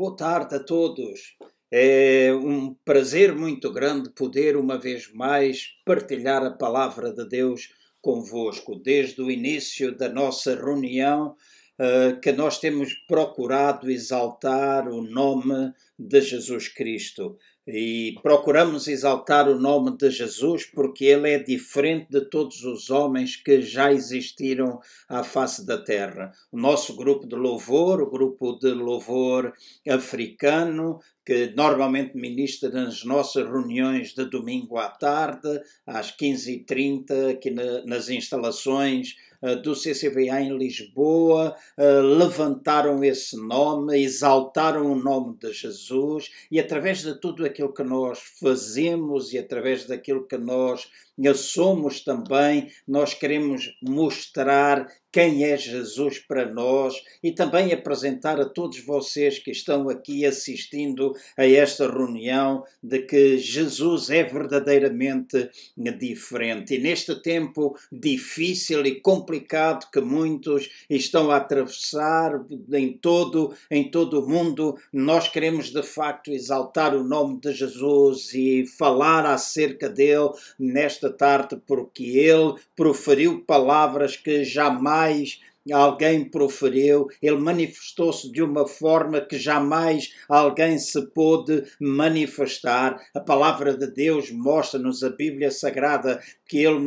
Boa tarde a todos. É um prazer muito grande poder, uma vez mais, partilhar a palavra de Deus convosco. Desde o início da nossa reunião, uh, que nós temos procurado exaltar o nome de Jesus Cristo e procuramos exaltar o nome de Jesus porque ele é diferente de todos os homens que já existiram à face da terra. O nosso grupo de louvor, o grupo de louvor africano, que normalmente ministra nas nossas reuniões de domingo à tarde, às 15h30, aqui na, nas instalações do CCVA em Lisboa, uh, levantaram esse nome, exaltaram o nome de Jesus e através de tudo aquilo que nós fazemos e através daquilo que nós somos também, nós queremos mostrar quem é Jesus para nós e também apresentar a todos vocês que estão aqui assistindo a esta reunião de que Jesus é verdadeiramente diferente. E neste tempo difícil e complicado que muitos estão a atravessar em todo em todo o mundo, nós queremos de facto exaltar o nome de Jesus e falar acerca dele nesta tarde porque ele proferiu palavras que jamais alguém proferiu, ele manifestou-se de uma forma que jamais alguém se pôde manifestar. A palavra de Deus mostra-nos, a Bíblia Sagrada, que ele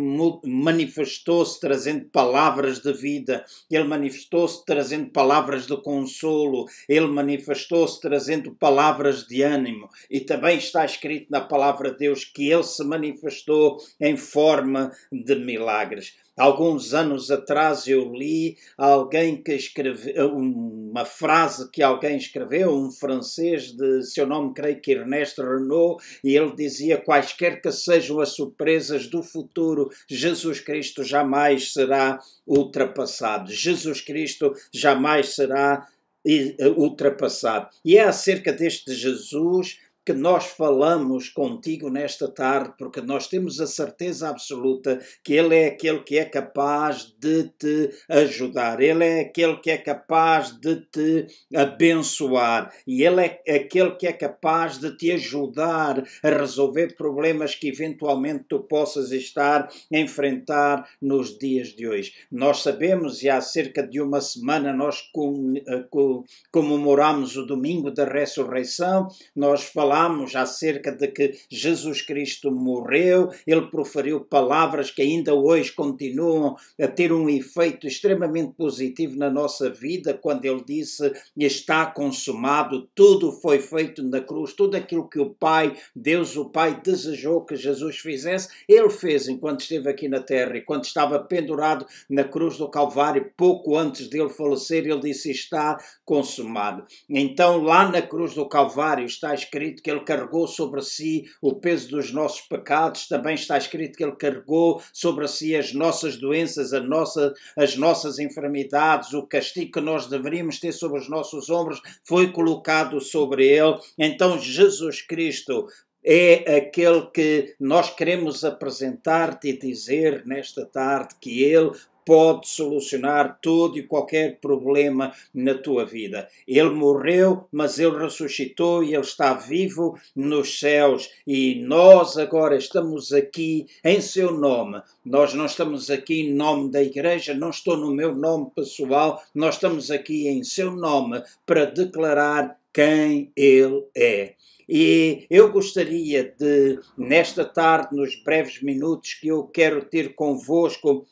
manifestou-se trazendo palavras de vida, ele manifestou-se trazendo palavras de consolo, ele manifestou-se trazendo palavras de ânimo. E também está escrito na palavra de Deus que ele se manifestou em forma de milagres. Alguns anos atrás eu li alguém que escreveu uma frase que alguém escreveu, um francês de seu nome creio que Ernesto Renault, e ele dizia quaisquer que sejam as surpresas do futuro, Jesus Cristo jamais será ultrapassado. Jesus Cristo jamais será ultrapassado. E é acerca deste Jesus que nós falamos contigo nesta tarde, porque nós temos a certeza absoluta que Ele é aquele que é capaz de te ajudar, Ele é aquele que é capaz de te abençoar e Ele é aquele que é capaz de te ajudar a resolver problemas que eventualmente tu possas estar a enfrentar nos dias de hoje. Nós sabemos, e há cerca de uma semana nós eh, comemoramos o domingo da ressurreição, nós falamos falamos acerca de que Jesus Cristo morreu, ele proferiu palavras que ainda hoje continuam a ter um efeito extremamente positivo na nossa vida, quando ele disse: Está consumado, tudo foi feito na cruz, tudo aquilo que o Pai, Deus o Pai, desejou que Jesus fizesse, ele fez enquanto esteve aqui na terra e quando estava pendurado na cruz do Calvário, pouco antes dele falecer, ele disse: Está consumado. Então, lá na cruz do Calvário está escrito que ele carregou sobre si o peso dos nossos pecados, também está escrito que ele carregou sobre si as nossas doenças, a nossa, as nossas enfermidades, o castigo que nós deveríamos ter sobre os nossos ombros foi colocado sobre ele. Então, Jesus Cristo é aquele que nós queremos apresentar-te e dizer nesta tarde que Ele pode solucionar todo e qualquer problema na tua vida. Ele morreu, mas ele ressuscitou e ele está vivo nos céus e nós agora estamos aqui em seu nome. Nós não estamos aqui em nome da igreja, não estou no meu nome pessoal, nós estamos aqui em seu nome para declarar quem ele é. E eu gostaria de, nesta tarde, nos breves minutos que eu quero ter convosco,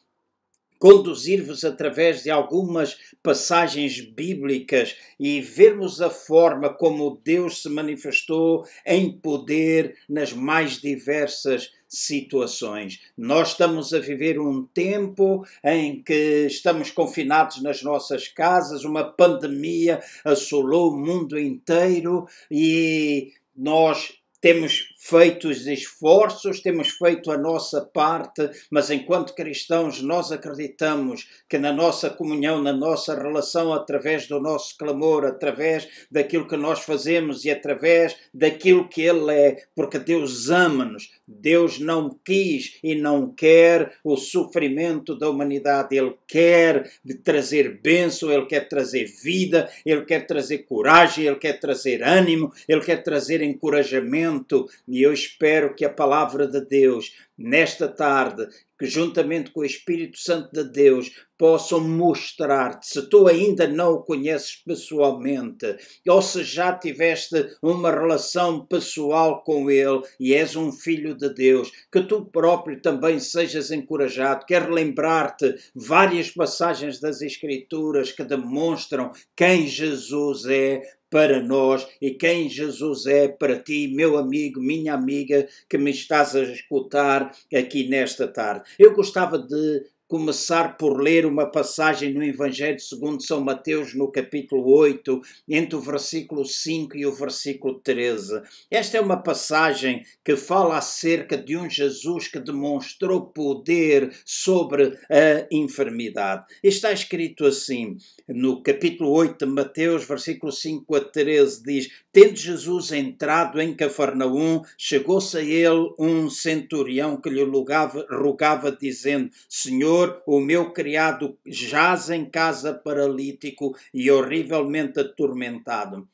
conduzir-vos através de algumas passagens bíblicas e vermos a forma como Deus se manifestou em poder nas mais diversas situações. Nós estamos a viver um tempo em que estamos confinados nas nossas casas, uma pandemia assolou o mundo inteiro e nós temos feito os esforços, temos feito a nossa parte, mas enquanto cristãos nós acreditamos que na nossa comunhão, na nossa relação, através do nosso clamor, através daquilo que nós fazemos e através daquilo que Ele é, porque Deus ama-nos, Deus não quis e não quer o sofrimento da humanidade, Ele quer trazer bênção, Ele quer trazer vida, Ele quer trazer coragem, Ele quer trazer ânimo, Ele quer trazer encorajamento e eu espero que a palavra de Deus, nesta tarde, que juntamente com o Espírito Santo de Deus, possam mostrar-te, se tu ainda não o conheces pessoalmente, ou se já tiveste uma relação pessoal com Ele e és um filho de Deus, que tu próprio também sejas encorajado. Quero lembrar-te várias passagens das Escrituras que demonstram quem Jesus é, para nós e quem Jesus é para ti, meu amigo, minha amiga, que me estás a escutar aqui nesta tarde. Eu gostava de começar por ler uma passagem no Evangelho segundo São Mateus, no capítulo 8, entre o versículo 5 e o versículo 13. Esta é uma passagem que fala acerca de um Jesus que demonstrou poder sobre a enfermidade. Está escrito assim, no capítulo 8 de Mateus, versículo 5 a 13, diz: Tendo Jesus entrado em Cafarnaum, chegou-se a ele um centurião que lhe rogava, rogava dizendo: Senhor, Senhor, o meu criado jaz em casa paralítico e horrivelmente atormentado.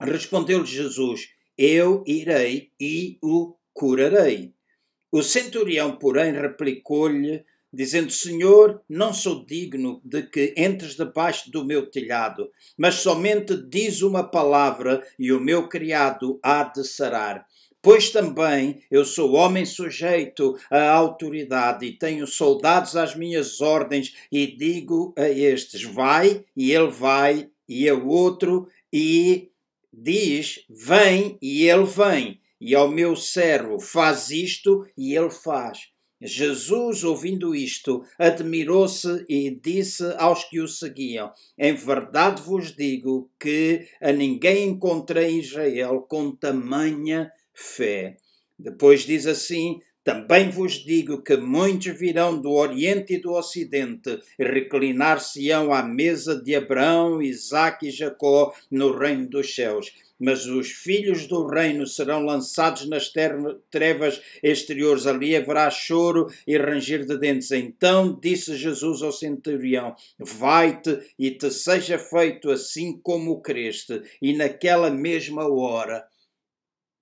Respondeu-lhe Jesus: Eu irei e o curarei. O centurião, porém, replicou-lhe, dizendo: Senhor, não sou digno de que entres debaixo do meu telhado, mas somente diz uma palavra e o meu criado há de sarar. Pois também eu sou homem sujeito à autoridade e tenho soldados às minhas ordens, e digo a estes: vai, e ele vai, e ao outro, e diz: vem, e ele vem, e ao meu servo: faz isto, e ele faz. Jesus, ouvindo isto, admirou-se e disse aos que o seguiam: Em verdade vos digo que a ninguém encontrei em Israel com tamanha fé. Depois diz assim: também vos digo que muitos virão do Oriente e do Ocidente e reclinar-se-ão à mesa de Abraão, Isaque e Jacó no reino dos céus. Mas os filhos do reino serão lançados nas trevas exteriores. Ali haverá choro e ranger de dentes. Então disse Jesus ao centurião: Vai-te e te seja feito assim como creste. E naquela mesma hora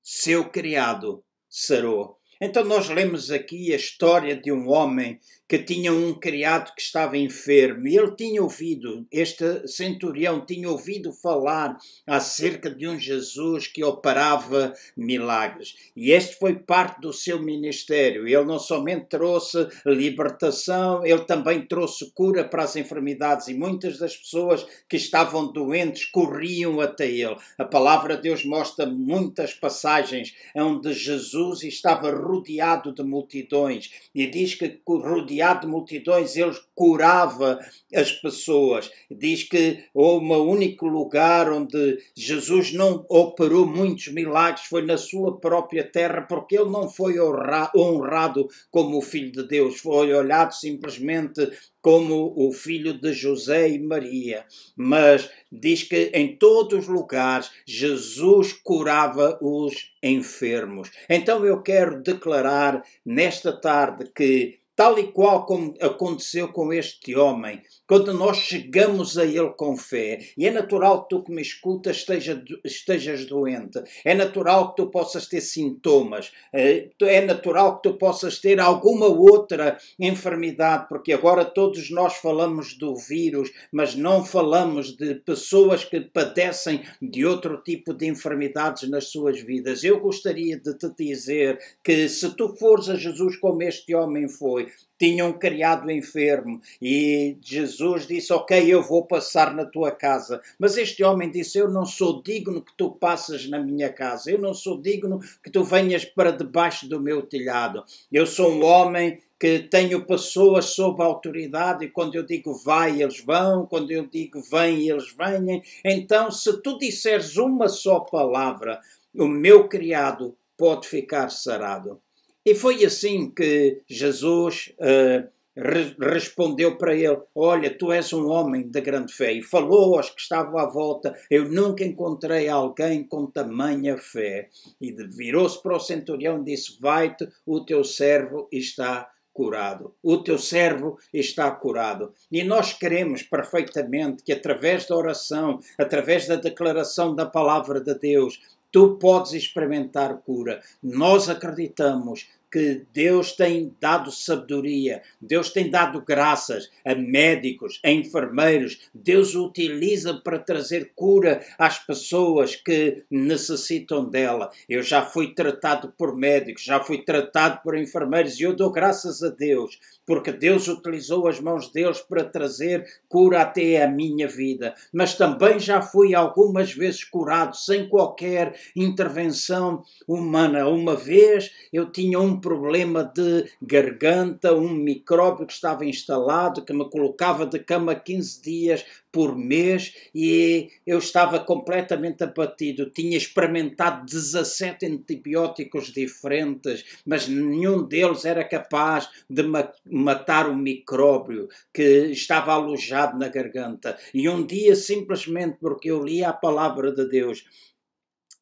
seu criado sarou. Então nós lemos aqui a história de um homem que tinha um criado que estava enfermo e ele tinha ouvido, este centurião tinha ouvido falar acerca de um Jesus que operava milagres. E este foi parte do seu ministério. Ele não somente trouxe libertação, ele também trouxe cura para as enfermidades e muitas das pessoas que estavam doentes corriam até ele. A palavra de Deus mostra muitas passagens onde Jesus estava rodeado de multidões e diz que rodeado de multidões, ele curava as pessoas. Diz que um único lugar onde Jesus não operou muitos milagres, foi na sua própria terra, porque ele não foi honrado como o Filho de Deus, foi olhado simplesmente como o filho de José e Maria, mas diz que em todos os lugares Jesus curava os enfermos. Então eu quero declarar nesta tarde que tal e qual como aconteceu com este homem, quando nós chegamos a ele com fé, e é natural que tu que me escutas esteja, estejas doente, é natural que tu possas ter sintomas, eh, é natural que tu possas ter alguma outra enfermidade, porque agora todos nós falamos do vírus, mas não falamos de pessoas que padecem de outro tipo de enfermidades nas suas vidas. Eu gostaria de te dizer que se tu fores a Jesus como este homem foi, tinham criado enfermo e Jesus disse: Ok, eu vou passar na tua casa. Mas este homem disse: Eu não sou digno que tu passes na minha casa, eu não sou digno que tu venhas para debaixo do meu telhado. Eu sou um homem que tenho pessoas sob autoridade e quando eu digo vai, eles vão, quando eu digo vem, eles vêm. Então, se tu disseres uma só palavra, o meu criado pode ficar sarado. E foi assim que Jesus uh, re respondeu para ele: Olha, tu és um homem de grande fé. E falou aos que estavam à volta: Eu nunca encontrei alguém com tamanha fé. E virou-se para o centurião e disse: Vai-te, o teu servo está curado. O teu servo está curado. E nós queremos perfeitamente que, através da oração, através da declaração da palavra de Deus, tu podes experimentar cura. Nós acreditamos que Deus tem dado sabedoria, Deus tem dado graças a médicos, a enfermeiros, Deus utiliza para trazer cura às pessoas que necessitam dela. Eu já fui tratado por médicos, já fui tratado por enfermeiros e eu dou graças a Deus porque Deus utilizou as mãos deles para trazer cura até a minha vida. Mas também já fui algumas vezes curado sem qualquer intervenção humana. Uma vez eu tinha um problema de garganta, um micróbio que estava instalado, que me colocava de cama 15 dias por mês e eu estava completamente abatido. Tinha experimentado 17 antibióticos diferentes, mas nenhum deles era capaz de matar o micróbio que estava alojado na garganta. E um dia, simplesmente porque eu li a palavra de Deus,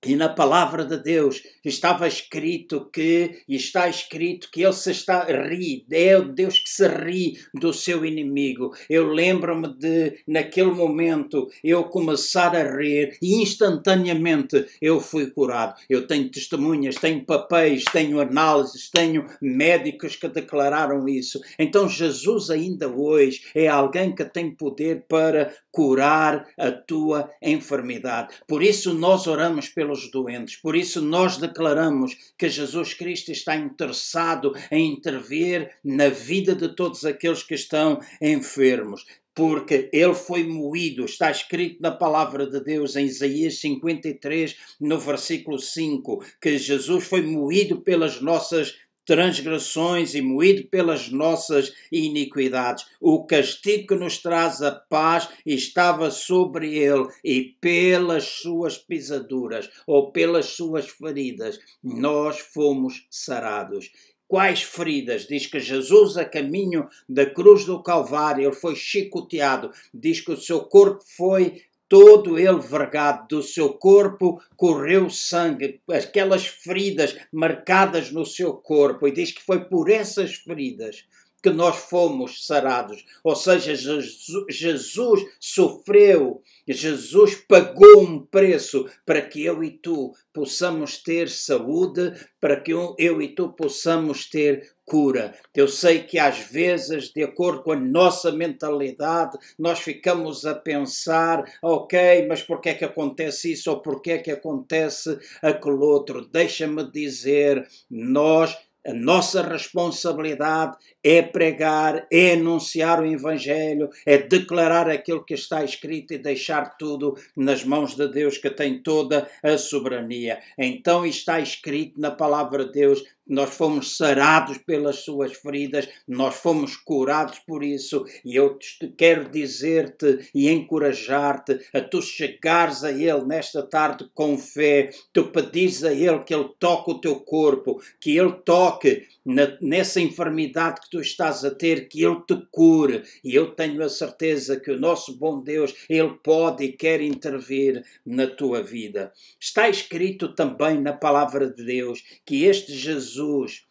e na palavra de Deus estava escrito que, e está escrito que ele se está a rir, é o Deus que se ri do seu inimigo. Eu lembro-me de, naquele momento, eu começar a rir e instantaneamente eu fui curado. Eu tenho testemunhas, tenho papéis, tenho análises, tenho médicos que declararam isso. Então Jesus ainda hoje é alguém que tem poder para curar a tua enfermidade. Por isso nós oramos pelo pelos doentes. Por isso, nós declaramos que Jesus Cristo está interessado em intervir na vida de todos aqueles que estão enfermos porque ele foi moído, está escrito na palavra de Deus em Isaías 53, no versículo 5, que Jesus foi moído pelas nossas transgressões e moído pelas nossas iniquidades. O castigo que nos traz a paz estava sobre ele, e pelas suas pisaduras ou pelas suas feridas nós fomos sarados. Quais feridas? Diz que Jesus, a caminho da cruz do Calvário, ele foi chicoteado. Diz que o seu corpo foi todo ele vergado do seu corpo correu sangue, aquelas feridas marcadas no seu corpo, e diz que foi por essas feridas que nós fomos sarados. Ou seja, Jesus, sofreu, Jesus pagou um preço para que eu e tu possamos ter saúde, para que eu e tu possamos ter cura. Eu sei que às vezes, de acordo com a nossa mentalidade, nós ficamos a pensar, ok, mas por que é que acontece isso ou por que é que acontece aquele outro? Deixa-me dizer, nós a nossa responsabilidade é pregar, é anunciar o Evangelho, é declarar aquilo que está escrito e deixar tudo nas mãos de Deus que tem toda a soberania. Então está escrito na palavra de Deus nós fomos sarados pelas suas feridas, nós fomos curados por isso, e eu te quero dizer-te e encorajar-te a tu chegares a Ele nesta tarde com fé, tu pedires a Ele que Ele toque o teu corpo, que Ele toque na, nessa enfermidade que tu estás a ter, que Ele te cure, e eu tenho a certeza que o nosso bom Deus, Ele pode e quer intervir na tua vida. Está escrito também na palavra de Deus que este Jesus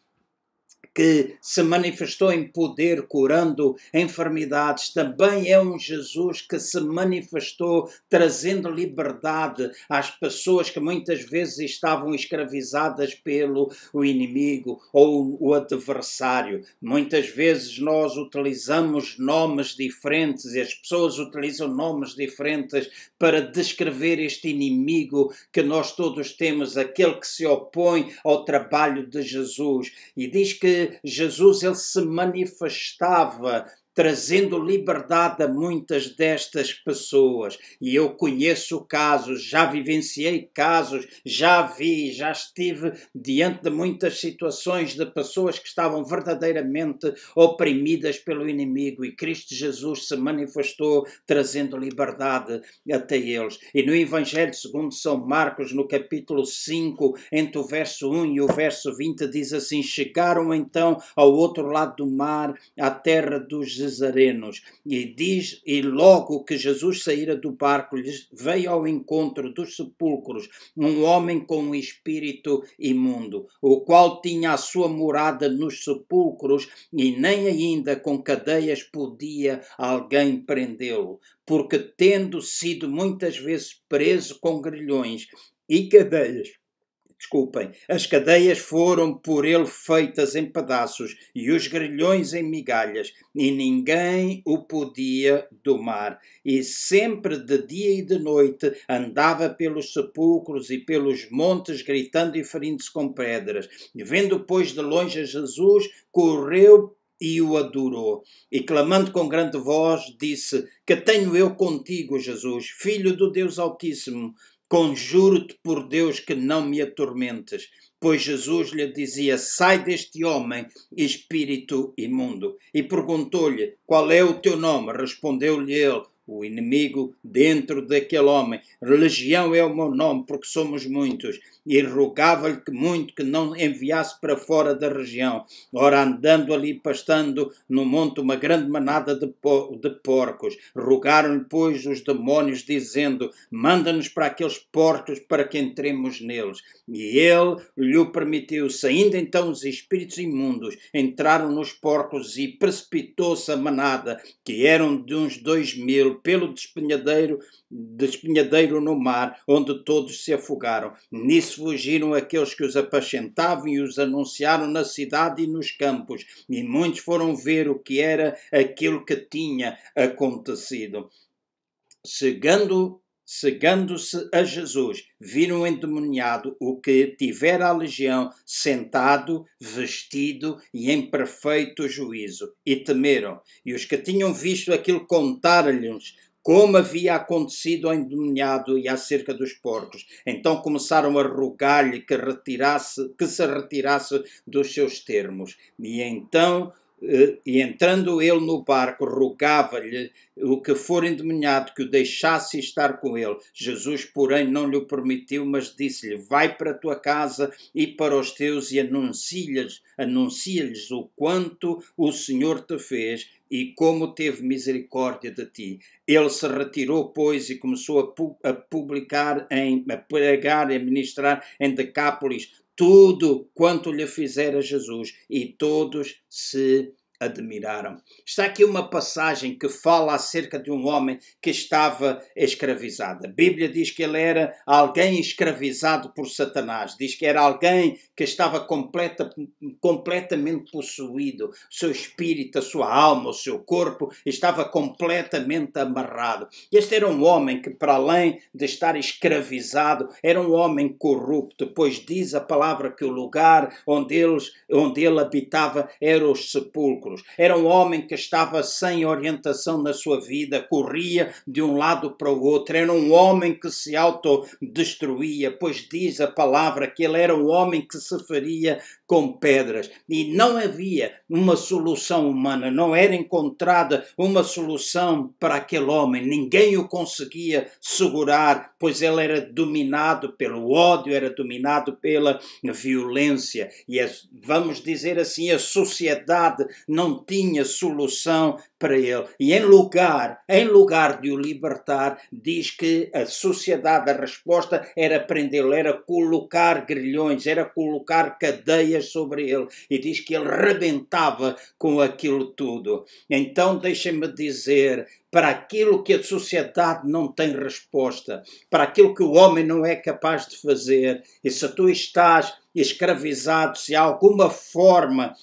que se manifestou em poder curando enfermidades, também é um Jesus que se manifestou trazendo liberdade às pessoas que muitas vezes estavam escravizadas pelo o inimigo ou o adversário. Muitas vezes nós utilizamos nomes diferentes e as pessoas utilizam nomes diferentes para descrever este inimigo que nós todos temos, aquele que se opõe ao trabalho de Jesus. E diz que Jesus ele se manifestava trazendo liberdade a muitas destas pessoas. E eu conheço casos, já vivenciei casos, já vi, já estive diante de muitas situações de pessoas que estavam verdadeiramente oprimidas pelo inimigo e Cristo Jesus se manifestou trazendo liberdade até eles. E no Evangelho segundo São Marcos, no capítulo 5, entre o verso 1 e o verso 20, diz assim: Chegaram então ao outro lado do mar, à terra dos Gesarenos. E diz, e logo que Jesus saíra do barco, lhes veio ao encontro dos sepulcros um homem com um espírito imundo, o qual tinha a sua morada nos sepulcros e nem ainda com cadeias podia alguém prendê-lo, porque tendo sido muitas vezes preso com grilhões e cadeias, desculpem, as cadeias foram por ele feitas em pedaços e os grilhões em migalhas, e ninguém o podia domar. E sempre de dia e de noite andava pelos sepulcros e pelos montes, gritando e ferindo-se com pedras. E vendo, pois, de longe a Jesus, correu e o adorou. E clamando com grande voz, disse: Que tenho eu contigo, Jesus, filho do Deus Altíssimo? Conjuro-te por Deus que não me atormentes. Pois Jesus lhe dizia: Sai deste homem, espírito imundo. E perguntou-lhe: Qual é o teu nome? Respondeu-lhe ele: o inimigo dentro daquele homem. Legião é o meu nome, porque somos muitos e rogava-lhe que muito que não enviasse para fora da região. Ora, andando ali pastando no monte uma grande manada de, po de porcos, rogaram-lhe, pois, os demónios, dizendo: Manda-nos para aqueles porcos para que entremos neles. E ele lhe permitiu. Saindo então os espíritos imundos, entraram nos porcos e precipitou-se a manada, que eram de uns dois mil, pelo despenhadeiro despenhadeiro no mar, onde todos se afogaram. Nisso fugiram aqueles que os apacentavam e os anunciaram na cidade e nos campos, e muitos foram ver o que era aquilo que tinha acontecido. Chegando Chegando-se a Jesus, viram o endemoniado, o que tivera a legião, sentado, vestido e em perfeito juízo, e temeram. E os que tinham visto aquilo contaram-lhes como havia acontecido ao endemoniado e acerca dos porcos. Então começaram a rogar-lhe que, retirasse, que se retirasse dos seus termos. E então e entrando ele no barco, rogava-lhe o que for endemoniado que o deixasse estar com ele. Jesus, porém, não lhe permitiu, mas disse-lhe: Vai para a tua casa e para os teus e anuncia-lhes anuncia o quanto o Senhor te fez e como teve misericórdia de ti. Ele se retirou, pois, e começou a, a publicar, em, a pregar e a ministrar em Decápolis tudo quanto lhe fizera Jesus, e todos se admiraram. Está aqui uma passagem que fala acerca de um homem que estava escravizado. A Bíblia diz que ele era alguém escravizado por Satanás, diz que era alguém que estava completa, completamente possuído. O seu espírito, a sua alma, o seu corpo estava completamente amarrado. Este era um homem que, para além de estar escravizado, era um homem corrupto, pois diz a palavra que o lugar onde, eles, onde ele habitava era os sepulcros era um homem que estava sem orientação na sua vida, corria de um lado para o outro. Era um homem que se autodestruía, pois diz a palavra que ele era um homem que se faria com pedras. E não havia uma solução humana, não era encontrada uma solução para aquele homem. Ninguém o conseguia segurar, pois ele era dominado pelo ódio, era dominado pela violência. E vamos dizer assim, a sociedade não tinha solução para ele. E em lugar, em lugar de o libertar, diz que a sociedade, a resposta era prendê-lo, era colocar grilhões, era colocar cadeias sobre ele. E diz que ele rebentava com aquilo tudo. Então deixem-me dizer, para aquilo que a sociedade não tem resposta, para aquilo que o homem não é capaz de fazer, e se tu estás escravizado, se há alguma forma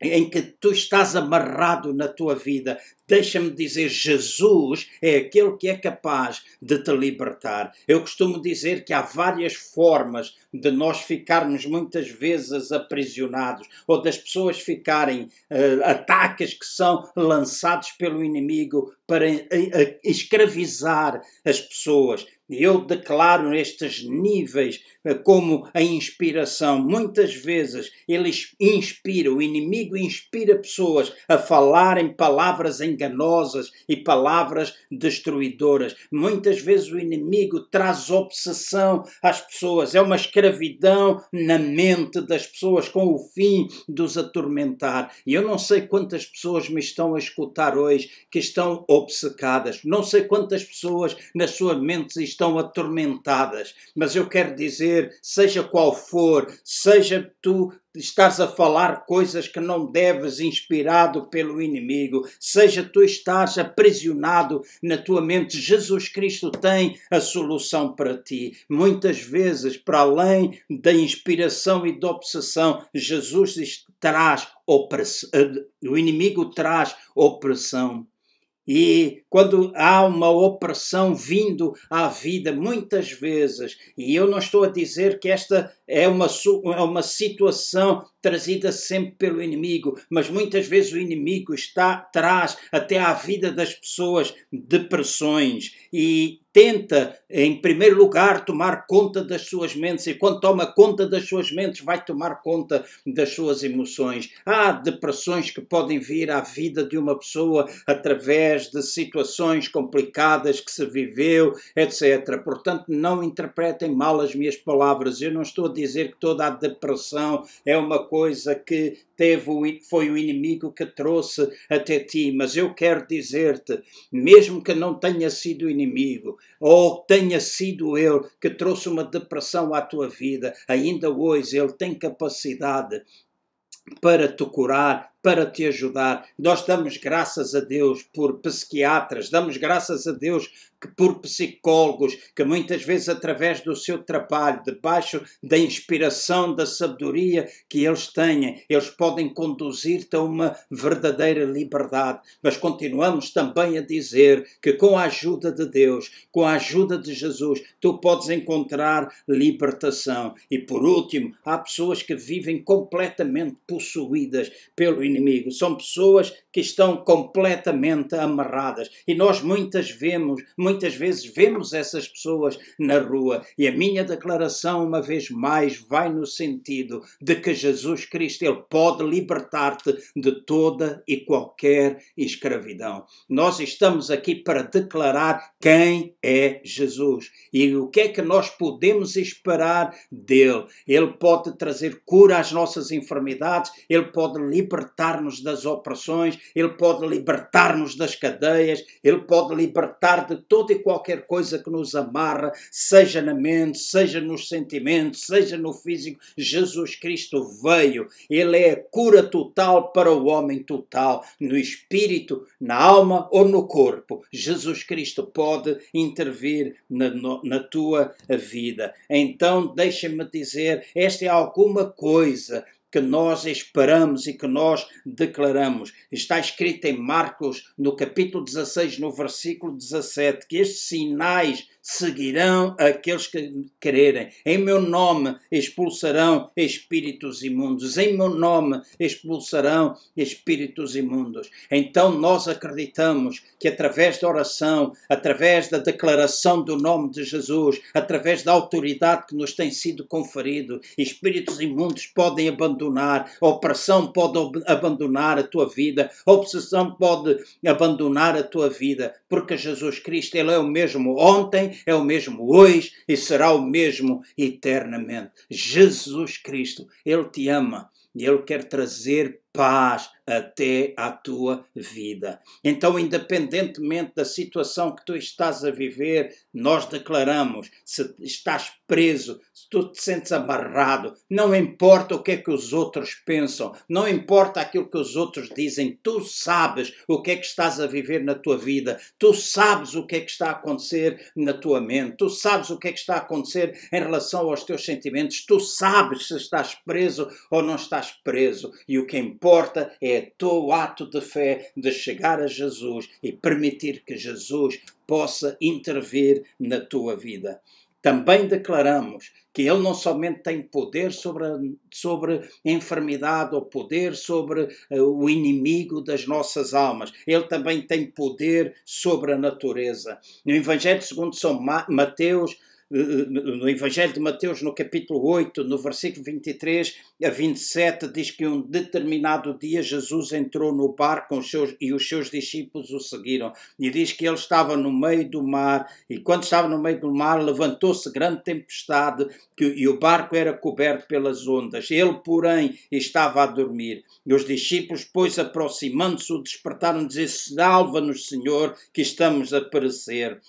em que tu estás amarrado na tua vida. Deixa-me dizer, Jesus é aquele que é capaz de te libertar. Eu costumo dizer que há várias formas de nós ficarmos muitas vezes aprisionados ou das pessoas ficarem uh, ataques que são lançados pelo inimigo para uh, escravizar as pessoas. Eu declaro nestes níveis como a inspiração. Muitas vezes ele inspira, o inimigo inspira pessoas a falarem palavras enganosas e palavras destruidoras. Muitas vezes o inimigo traz obsessão às pessoas. É uma escravidão na mente das pessoas com o fim de os atormentar. E eu não sei quantas pessoas me estão a escutar hoje que estão obcecadas. Não sei quantas pessoas nas suas mentes estão atormentadas, mas eu quero dizer, seja qual for, seja tu estás a falar coisas que não deves, inspirado pelo inimigo, seja tu estás aprisionado na tua mente, Jesus Cristo tem a solução para ti. Muitas vezes, para além da inspiração e da obsessão, Jesus traz opressão, eh, o inimigo traz opressão. E quando há uma opressão vindo à vida, muitas vezes, e eu não estou a dizer que esta é uma, é uma situação trazida sempre pelo inimigo, mas muitas vezes o inimigo está traz até à vida das pessoas depressões e tenta, em primeiro lugar, tomar conta das suas mentes, e quando toma conta das suas mentes, vai tomar conta das suas emoções. Há depressões que podem vir à vida de uma pessoa através de situações complicadas que se viveu, etc. Portanto, não interpretem mal as minhas palavras. Eu não estou a dizer que toda a depressão é uma coisa que teve foi o inimigo que trouxe até ti, mas eu quero dizer-te, mesmo que não tenha sido o inimigo, ou tenha sido ele que trouxe uma depressão à tua vida, ainda hoje ele tem capacidade para te curar, para te ajudar. Nós damos graças a Deus por psiquiatras, damos graças a Deus por psicólogos, que muitas vezes através do seu trabalho, debaixo da inspiração, da sabedoria que eles têm, eles podem conduzir-te a uma verdadeira liberdade. Mas continuamos também a dizer que com a ajuda de Deus, com a ajuda de Jesus, tu podes encontrar libertação. E por último, há pessoas que vivem completamente possuídas pelo inimigo inimigo, são pessoas que estão completamente amarradas. E nós muitas vemos, muitas vezes vemos essas pessoas na rua. E a minha declaração, uma vez mais, vai no sentido de que Jesus Cristo ele pode libertar-te de toda e qualquer escravidão. Nós estamos aqui para declarar quem é Jesus e o que é que nós podemos esperar dele. Ele pode trazer cura às nossas enfermidades, ele pode libertar libertar-nos das opressões, Ele pode libertar-nos das cadeias, Ele pode libertar de toda e qualquer coisa que nos amarra, seja na mente, seja nos sentimentos, seja no físico. Jesus Cristo veio, Ele é a cura total para o homem total, no espírito, na alma ou no corpo. Jesus Cristo pode intervir na, na tua vida. Então, deixa-me dizer, esta é alguma coisa que nós esperamos e que nós declaramos. Está escrito em Marcos, no capítulo 16, no versículo 17, que estes sinais seguirão aqueles que quererem. Em meu nome expulsarão espíritos imundos. Em meu nome expulsarão espíritos imundos. Então nós acreditamos que através da oração, através da declaração do nome de Jesus, através da autoridade que nos tem sido conferido, espíritos imundos podem abandonar, a opressão pode abandonar a tua vida, a obsessão pode abandonar a tua vida, porque Jesus Cristo, Ele é o mesmo ontem, é o mesmo hoje e será o mesmo eternamente. Jesus Cristo, Ele te ama e Ele quer trazer paz até à tua vida. Então, independentemente da situação que tu estás a viver, nós declaramos: se estás preso, se tu te sentes amarrado, não importa o que é que os outros pensam, não importa aquilo que os outros dizem, tu sabes o que é que estás a viver na tua vida, tu sabes o que é que está a acontecer na tua mente, tu sabes o que é que está a acontecer em relação aos teus sentimentos, tu sabes se estás preso ou não estás preso, e o que importa importa é o ato de fé de chegar a Jesus e permitir que Jesus possa intervir na tua vida. Também declaramos que Ele não somente tem poder sobre a, sobre enfermidade ou poder sobre uh, o inimigo das nossas almas, Ele também tem poder sobre a natureza. No Evangelho segundo São Mateus, no Evangelho de Mateus, no capítulo 8, no versículo 23 a 27, diz que um determinado dia Jesus entrou no barco os seus, e os seus discípulos o seguiram. E diz que ele estava no meio do mar, e quando estava no meio do mar, levantou-se grande tempestade que, e o barco era coberto pelas ondas. Ele, porém, estava a dormir. E os discípulos, pois, aproximando-se, o despertaram, dizer: Salva-nos, Senhor, que estamos a perecer.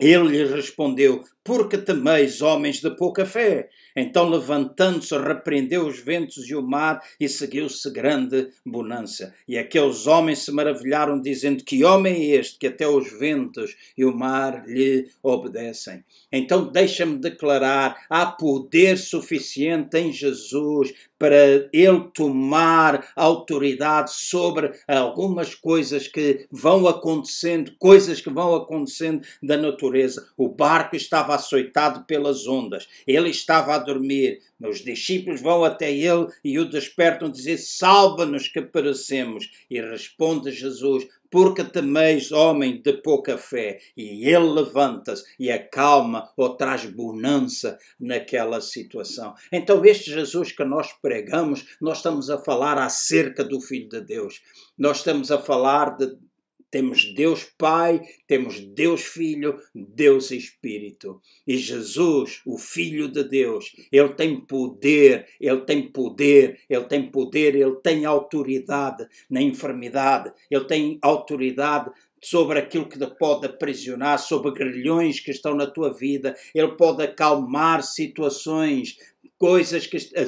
Ele lhe respondeu: Porque temeis, homens de pouca fé? Então, levantando-se, repreendeu os ventos e o mar e seguiu-se grande bonança. E aqueles homens se maravilharam, dizendo: Que homem é este que até os ventos e o mar lhe obedecem? Então, deixa-me declarar: há poder suficiente em Jesus para ele tomar autoridade sobre algumas coisas que vão acontecendo, coisas que vão acontecendo da natureza. O barco estava açoitado pelas ondas, ele estava a dormir. Os discípulos vão até ele e o despertam, dizer: Salva-nos que perecemos. E responde Jesus: porque temeis homem de pouca fé. E ele levanta-se e acalma ou traz bonança naquela situação. Então, este Jesus que nós pregamos, nós estamos a falar acerca do Filho de Deus. Nós estamos a falar de temos Deus Pai, temos Deus Filho, Deus Espírito. E Jesus, o Filho de Deus, ele tem poder, ele tem poder, ele tem poder, ele tem autoridade na enfermidade, ele tem autoridade sobre aquilo que te pode aprisionar, sobre grilhões que estão na tua vida, ele pode acalmar situações, coisas que a,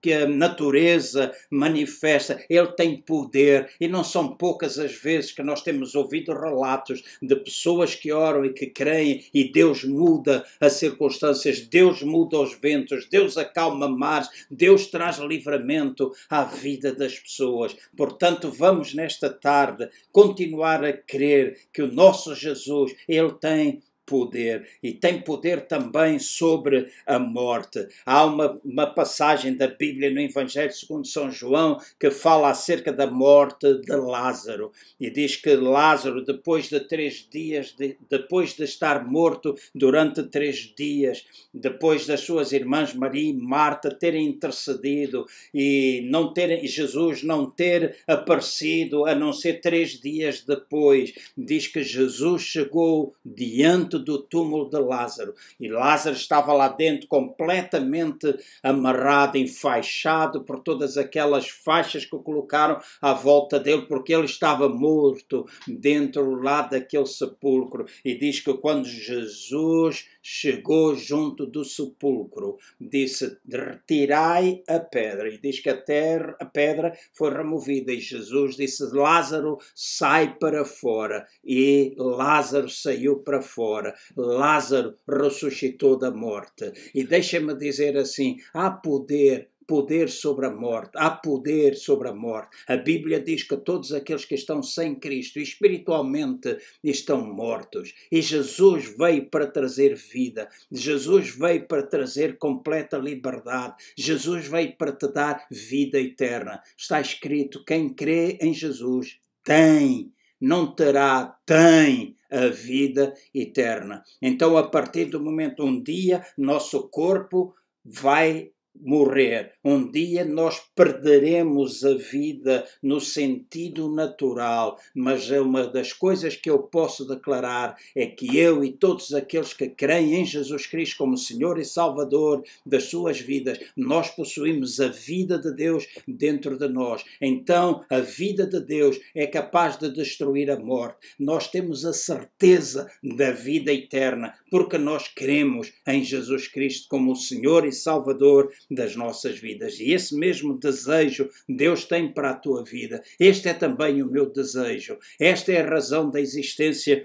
que a natureza manifesta. Ele tem poder e não são poucas as vezes que nós temos ouvido relatos de pessoas que oram e que creem e Deus muda as circunstâncias, Deus muda os ventos, Deus acalma mares, Deus traz livramento à vida das pessoas. Portanto, vamos nesta tarde continuar a crer que o nosso Jesus, ele tem poder e tem poder também sobre a morte. Há uma, uma passagem da Bíblia no Evangelho segundo São João que fala acerca da morte de Lázaro e diz que Lázaro, depois de três dias, de, depois de estar morto durante três dias, depois das suas irmãs Maria e Marta terem intercedido e não terem Jesus não ter aparecido a não ser três dias depois, diz que Jesus chegou diante do túmulo de Lázaro. E Lázaro estava lá dentro completamente amarrado, enfaixado por todas aquelas faixas que colocaram à volta dele, porque ele estava morto dentro lá daquele sepulcro. E diz que quando Jesus chegou junto do sepulcro, disse: Retirai a pedra. E diz que a, terra, a pedra foi removida. E Jesus disse: Lázaro, sai para fora. E Lázaro saiu para fora. Lázaro ressuscitou da morte. E deixa-me dizer assim: há poder poder sobre a morte, há poder sobre a morte. A Bíblia diz que todos aqueles que estão sem Cristo espiritualmente estão mortos. E Jesus veio para trazer vida, Jesus veio para trazer completa liberdade, Jesus veio para te dar vida eterna. Está escrito: quem crê em Jesus tem, não terá, tem a vida eterna. Então, a partir do momento um dia, nosso corpo vai morrer. Um dia nós perderemos a vida no sentido natural, mas é uma das coisas que eu posso declarar é que eu e todos aqueles que creem em Jesus Cristo como Senhor e Salvador das suas vidas, nós possuímos a vida de Deus dentro de nós. Então, a vida de Deus é capaz de destruir a morte. Nós temos a certeza da vida eterna, porque nós cremos em Jesus Cristo como o Senhor e Salvador das nossas vidas. E esse mesmo desejo Deus tem para a tua vida. Este é também o meu desejo. Esta é a razão da existência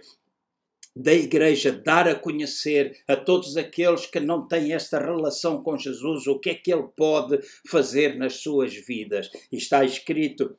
da igreja dar a conhecer a todos aqueles que não têm esta relação com Jesus o que é que ele pode fazer nas suas vidas. Está escrito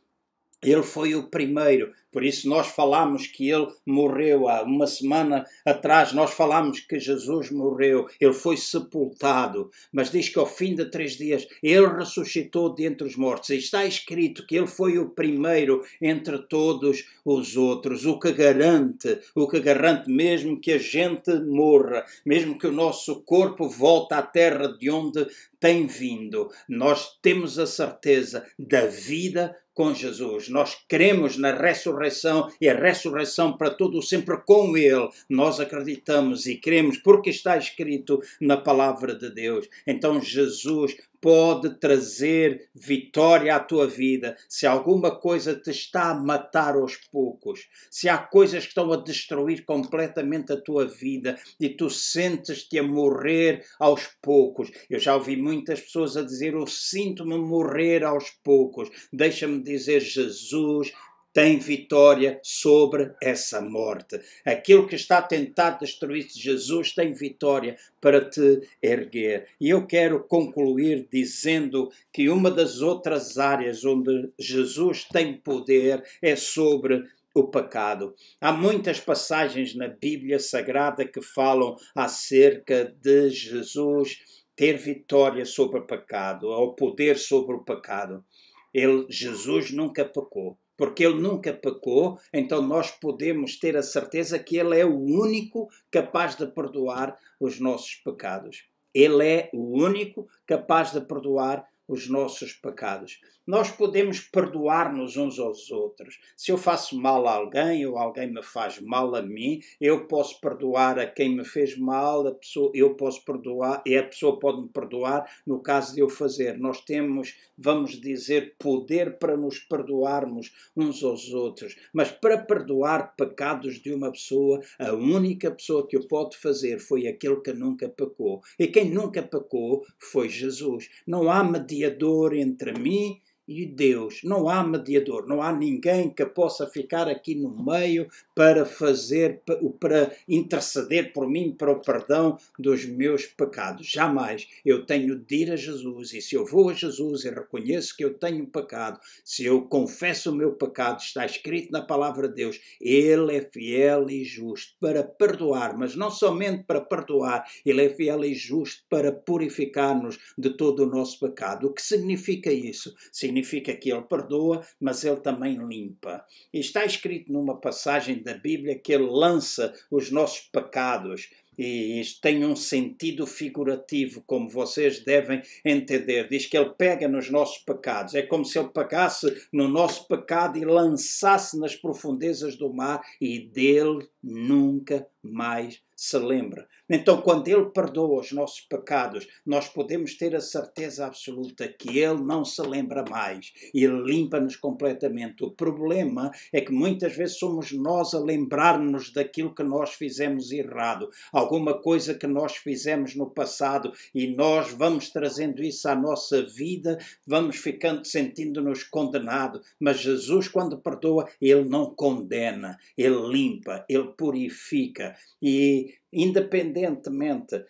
ele foi o primeiro, por isso nós falamos que ele morreu há uma semana atrás, nós falamos que Jesus morreu, ele foi sepultado, mas diz que ao fim de três dias ele ressuscitou dentre os mortos. E está escrito que ele foi o primeiro entre todos os outros, o que garante, o que garante mesmo que a gente morra, mesmo que o nosso corpo volte à terra de onde tem vindo, nós temos a certeza da vida com Jesus. Nós cremos na ressurreição e a ressurreição para todo sempre com Ele. Nós acreditamos e cremos porque está escrito na palavra de Deus. Então Jesus pode trazer vitória à tua vida. Se alguma coisa te está a matar aos poucos, se há coisas que estão a destruir completamente a tua vida e tu sentes-te a morrer aos poucos. Eu já ouvi muitas pessoas a dizer: Eu sinto-me morrer aos poucos. Deixa-me dizer, Jesus tem vitória sobre essa morte. Aquilo que está a tentar destruir Jesus tem vitória para te erguer. E eu quero concluir dizendo que uma das outras áreas onde Jesus tem poder é sobre o pecado. Há muitas passagens na Bíblia Sagrada que falam acerca de Jesus ter vitória sobre o pecado, ou poder sobre o pecado. Ele, Jesus nunca pecou porque ele nunca pecou, então nós podemos ter a certeza que ele é o único capaz de perdoar os nossos pecados. Ele é o único capaz de perdoar os nossos pecados. Nós podemos perdoar-nos uns aos outros. Se eu faço mal a alguém ou alguém me faz mal a mim, eu posso perdoar a quem me fez mal, a pessoa, eu posso perdoar e a pessoa pode me perdoar no caso de eu fazer. Nós temos, vamos dizer, poder para nos perdoarmos uns aos outros. Mas para perdoar pecados de uma pessoa, a única pessoa que o pode fazer foi aquele que nunca pecou. E quem nunca pecou foi Jesus. Não há mediador entre mim e Deus. Não há mediador, não há ninguém que possa ficar aqui no meio para fazer, para interceder por mim para o perdão dos meus pecados. Jamais. Eu tenho de ir a Jesus e se eu vou a Jesus e reconheço que eu tenho pecado, se eu confesso o meu pecado, está escrito na palavra de Deus, Ele é fiel e justo para perdoar, mas não somente para perdoar, Ele é fiel e justo para purificar-nos de todo o nosso pecado. O que significa isso? Significa significa que ele perdoa, mas ele também limpa. E está escrito numa passagem da Bíblia que ele lança os nossos pecados e isto tem um sentido figurativo, como vocês devem entender. Diz que ele pega nos nossos pecados. É como se ele pegasse no nosso pecado e lançasse nas profundezas do mar e dele nunca mais se lembra. Então, quando Ele perdoa os nossos pecados, nós podemos ter a certeza absoluta que Ele não se lembra mais e limpa-nos completamente. O problema é que muitas vezes somos nós a lembrar-nos daquilo que nós fizemos errado, alguma coisa que nós fizemos no passado e nós vamos trazendo isso à nossa vida, vamos ficando sentindo-nos condenados. Mas Jesus, quando perdoa, Ele não condena, Ele limpa, Ele purifica e independentemente,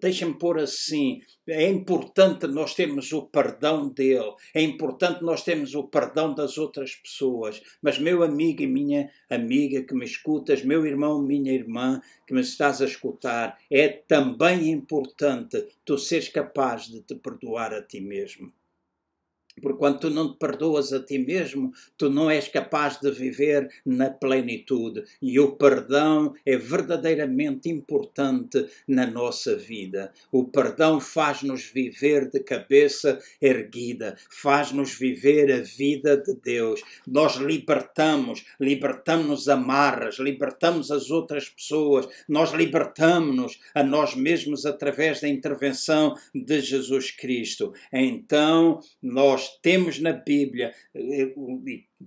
deixa-me pôr assim, é importante nós termos o perdão dele, é importante nós termos o perdão das outras pessoas, mas meu amigo e minha amiga que me escutas, meu irmão, minha irmã que me estás a escutar, é também importante tu seres capaz de te perdoar a ti mesmo. Porque quando tu não te perdoas a ti mesmo, tu não és capaz de viver na plenitude. E o perdão é verdadeiramente importante na nossa vida. O perdão faz-nos viver de cabeça erguida, faz-nos viver a vida de Deus. Nós libertamos, libertamos amarras, libertamos as outras pessoas, nós libertamos-nos a nós mesmos através da intervenção de Jesus Cristo. Então, nós nós temos na Bíblia, eh,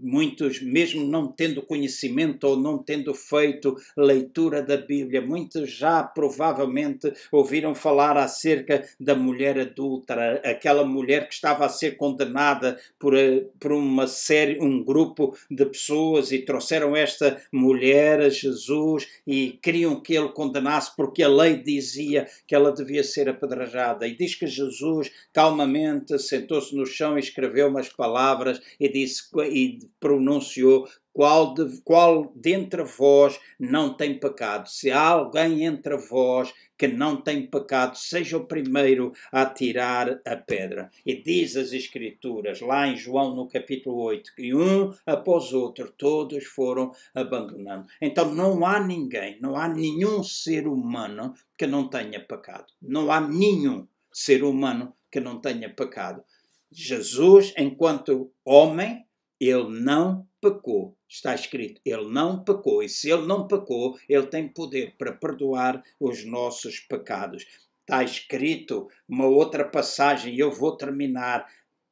muitos, mesmo não tendo conhecimento ou não tendo feito leitura da Bíblia, muitos já provavelmente ouviram falar acerca da mulher adúltera, aquela mulher que estava a ser condenada por, eh, por uma série, um grupo de pessoas e trouxeram esta mulher a Jesus e queriam que ele condenasse porque a lei dizia que ela devia ser apedrejada. E diz que Jesus calmamente sentou-se no chão e escreveu umas palavras e disse e pronunciou qual, de, qual dentre vós não tem pecado? Se há alguém entre vós que não tem pecado, seja o primeiro a tirar a pedra. E diz as Escrituras, lá em João no capítulo 8, que um após outro todos foram abandonando. Então não há ninguém, não há nenhum ser humano que não tenha pecado. Não há nenhum ser humano que não tenha pecado. Jesus, enquanto homem, ele não pecou. Está escrito, ele não pecou. E se ele não pecou, ele tem poder para perdoar os nossos pecados. Está escrito uma outra passagem, e eu vou terminar.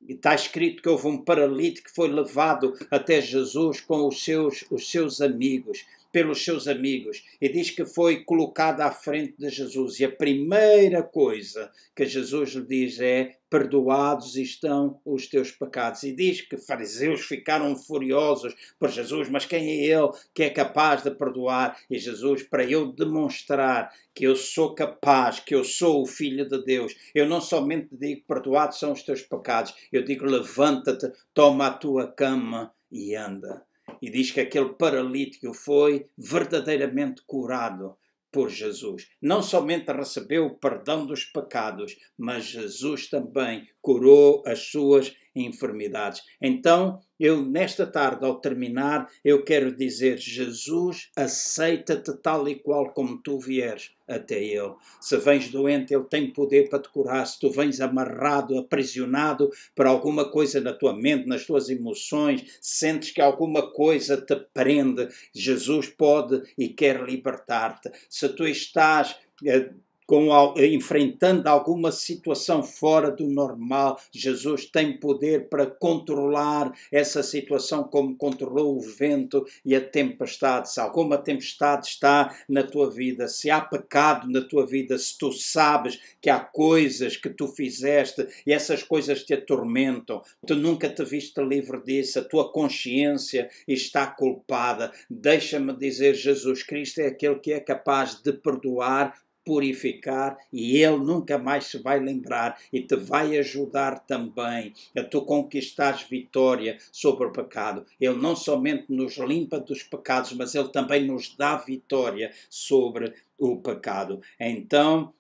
Está escrito que houve um paralítico que foi levado até Jesus com os seus, os seus amigos pelos seus amigos e diz que foi colocado à frente de Jesus. E a primeira coisa que Jesus lhe diz é: Perdoados estão os teus pecados. E diz que fariseus ficaram furiosos por Jesus, mas quem é ele que é capaz de perdoar? E Jesus, para eu demonstrar que eu sou capaz, que eu sou o Filho de Deus, eu não somente digo: Perdoados são os teus pecados, eu digo: Levanta-te, toma a tua cama e anda e diz que aquele paralítico foi verdadeiramente curado por Jesus. Não somente recebeu o perdão dos pecados, mas Jesus também curou as suas enfermidades. Então, eu nesta tarde, ao terminar, eu quero dizer: Jesus aceita-te tal e qual como tu vieres até Ele. Se vens doente, Ele tem poder para te curar. Se tu vens amarrado, aprisionado por alguma coisa na tua mente, nas tuas emoções, sentes que alguma coisa te prende, Jesus pode e quer libertar-te. Se tu estás eh, com, enfrentando alguma situação fora do normal, Jesus tem poder para controlar essa situação como controlou o vento e a tempestade. Se alguma tempestade está na tua vida, se há pecado na tua vida, se tu sabes que há coisas que tu fizeste e essas coisas te atormentam, tu nunca te viste livre disso, a tua consciência está culpada, deixa-me dizer, Jesus Cristo é aquele que é capaz de perdoar purificar e Ele nunca mais se vai lembrar e te vai ajudar também a tu conquistares vitória sobre o pecado. Ele não somente nos limpa dos pecados, mas Ele também nos dá vitória sobre o pecado. Então,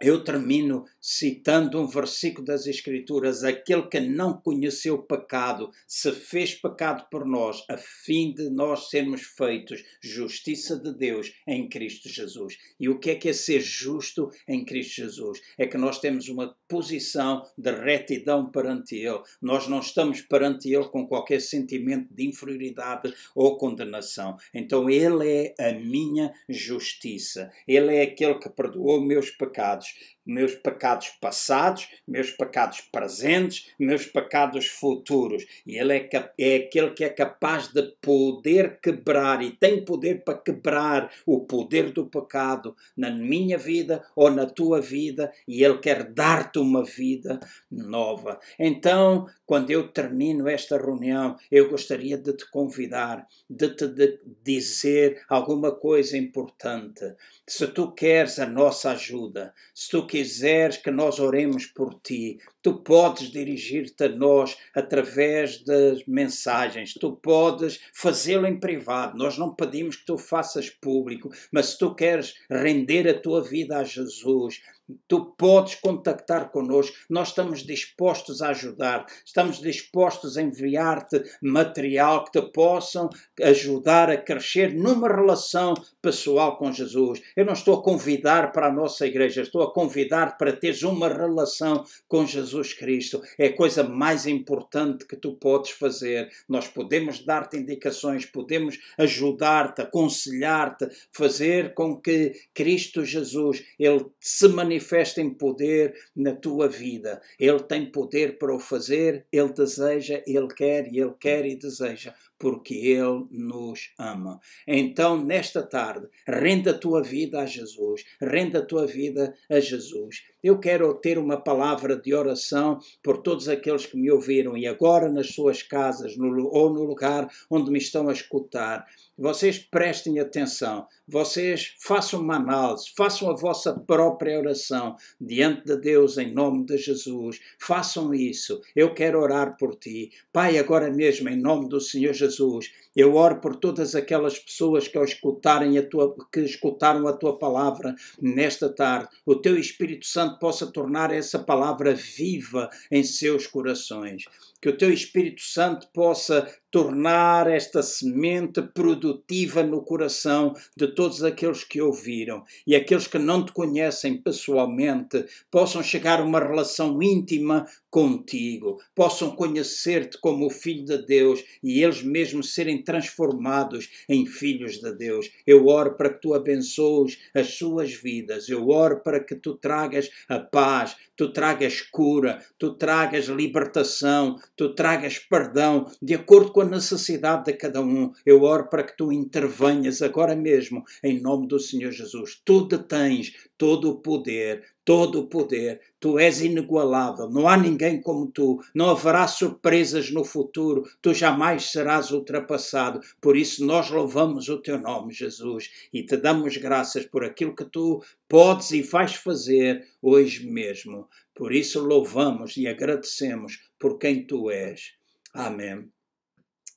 eu termino citando um versículo das Escrituras: aquele que não conheceu pecado se fez pecado por nós, a fim de nós sermos feitos justiça de Deus em Cristo Jesus. E o que é que é ser justo em Cristo Jesus? É que nós temos uma posição de retidão perante Ele. Nós não estamos perante Ele com qualquer sentimento de inferioridade ou condenação. Então Ele é a minha justiça. Ele é aquele que perdoou meus pecados meus pecados passados, meus pecados presentes, meus pecados futuros. E Ele é, é aquele que é capaz de poder quebrar e tem poder para quebrar o poder do pecado na minha vida ou na tua vida, e Ele quer dar-te uma vida nova. Então, quando eu termino esta reunião, eu gostaria de te convidar, de te de dizer alguma coisa importante. Se tu queres a nossa ajuda, se tu quiseres que nós oremos por ti, tu podes dirigir-te a nós através das mensagens, tu podes fazê-lo em privado. Nós não pedimos que tu faças público, mas se tu queres render a tua vida a Jesus, tu podes contactar connosco, nós estamos dispostos a ajudar, estamos dispostos a enviar-te material que te possam ajudar a crescer numa relação pessoal com Jesus. Eu não estou a convidar para a nossa igreja, estou a convidar para teres uma relação com Jesus Jesus Cristo é a coisa mais importante que tu podes fazer. Nós podemos dar-te indicações, podemos ajudar-te, aconselhar-te, fazer com que Cristo Jesus ele se manifeste em poder na tua vida. Ele tem poder para o fazer, ele deseja, ele quer e ele quer e deseja porque Ele nos ama. Então, nesta tarde, renda a tua vida a Jesus, renda a tua vida a Jesus. Eu quero ter uma palavra de oração por todos aqueles que me ouviram e agora nas suas casas no, ou no lugar onde me estão a escutar. Vocês prestem atenção, vocês façam uma análise, façam a vossa própria oração diante de Deus em nome de Jesus. Façam isso. Eu quero orar por ti. Pai, agora mesmo, em nome do Senhor Jesus, eu oro por todas aquelas pessoas que ao escutarem a tua, que escutaram a tua palavra nesta tarde, o teu Espírito Santo possa tornar essa palavra viva em seus corações. Que o teu Espírito Santo possa tornar esta semente produtiva no coração de todos aqueles que ouviram e aqueles que não te conhecem pessoalmente possam chegar a uma relação íntima contigo, possam conhecer-te como o Filho de Deus e eles mesmos serem transformados em filhos de Deus. Eu oro para que tu abençoes as suas vidas, eu oro para que tu tragas a paz, tu tragas cura, tu tragas libertação, tu tragas perdão, de acordo com a necessidade de cada um. Eu oro para que tu intervenhas agora mesmo, em nome do Senhor Jesus. Tu detens todo o poder, todo o poder. Tu és inigualável, não há ninguém como tu, não haverá surpresas no futuro, tu jamais serás ultrapassado. Por isso, nós louvamos o teu nome, Jesus, e te damos graças por aquilo que tu podes e vais fazer hoje mesmo. Por isso, louvamos e agradecemos por quem tu és. Amém.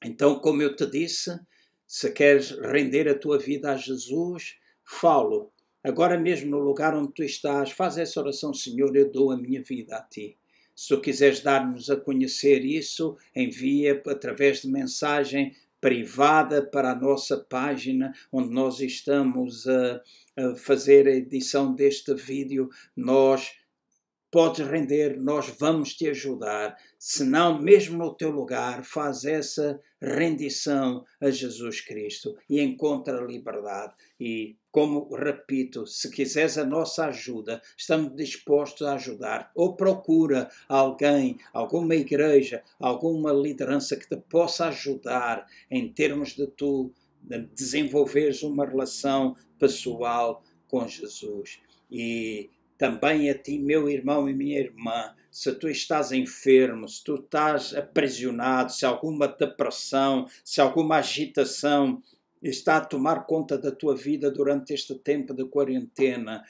Então, como eu te disse, se queres render a tua vida a Jesus, falo Agora mesmo no lugar onde tu estás, faz essa oração, Senhor, eu dou a minha vida a ti. Se tu quiseres dar-nos a conhecer isso, envia através de mensagem privada para a nossa página, onde nós estamos a, a fazer a edição deste vídeo. Nós podes render, nós vamos te ajudar. Se não, mesmo no teu lugar, faz essa rendição a Jesus Cristo e encontra liberdade. E, como repito, se quiseres a nossa ajuda, estamos dispostos a ajudar. Ou procura alguém, alguma igreja, alguma liderança que te possa ajudar em termos de tu de desenvolveres uma relação pessoal com Jesus. E também a ti, meu irmão e minha irmã, se tu estás enfermo, se tu estás aprisionado, se alguma depressão, se alguma agitação está a tomar conta da tua vida durante este tempo de quarentena,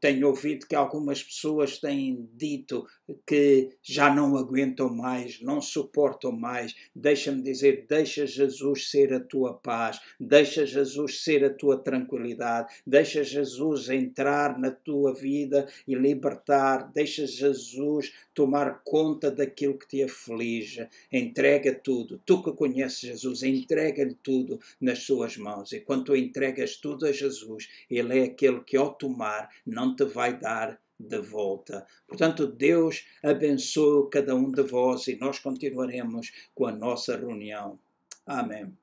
tenho ouvido que algumas pessoas têm dito que já não aguentam mais, não suportam mais. Deixa-me dizer, deixa Jesus ser a tua paz, deixa Jesus ser a tua tranquilidade, deixa Jesus entrar na tua vida e libertar, deixa Jesus tomar conta daquilo que te aflige. Entrega tudo. Tu que conheces Jesus, entrega-lhe tudo nas suas mãos. E quando tu entregas tudo a Jesus, Ele é aquele que ao tomar não te vai dar de volta. Portanto, Deus abençoe cada um de vós e nós continuaremos com a nossa reunião. Amém.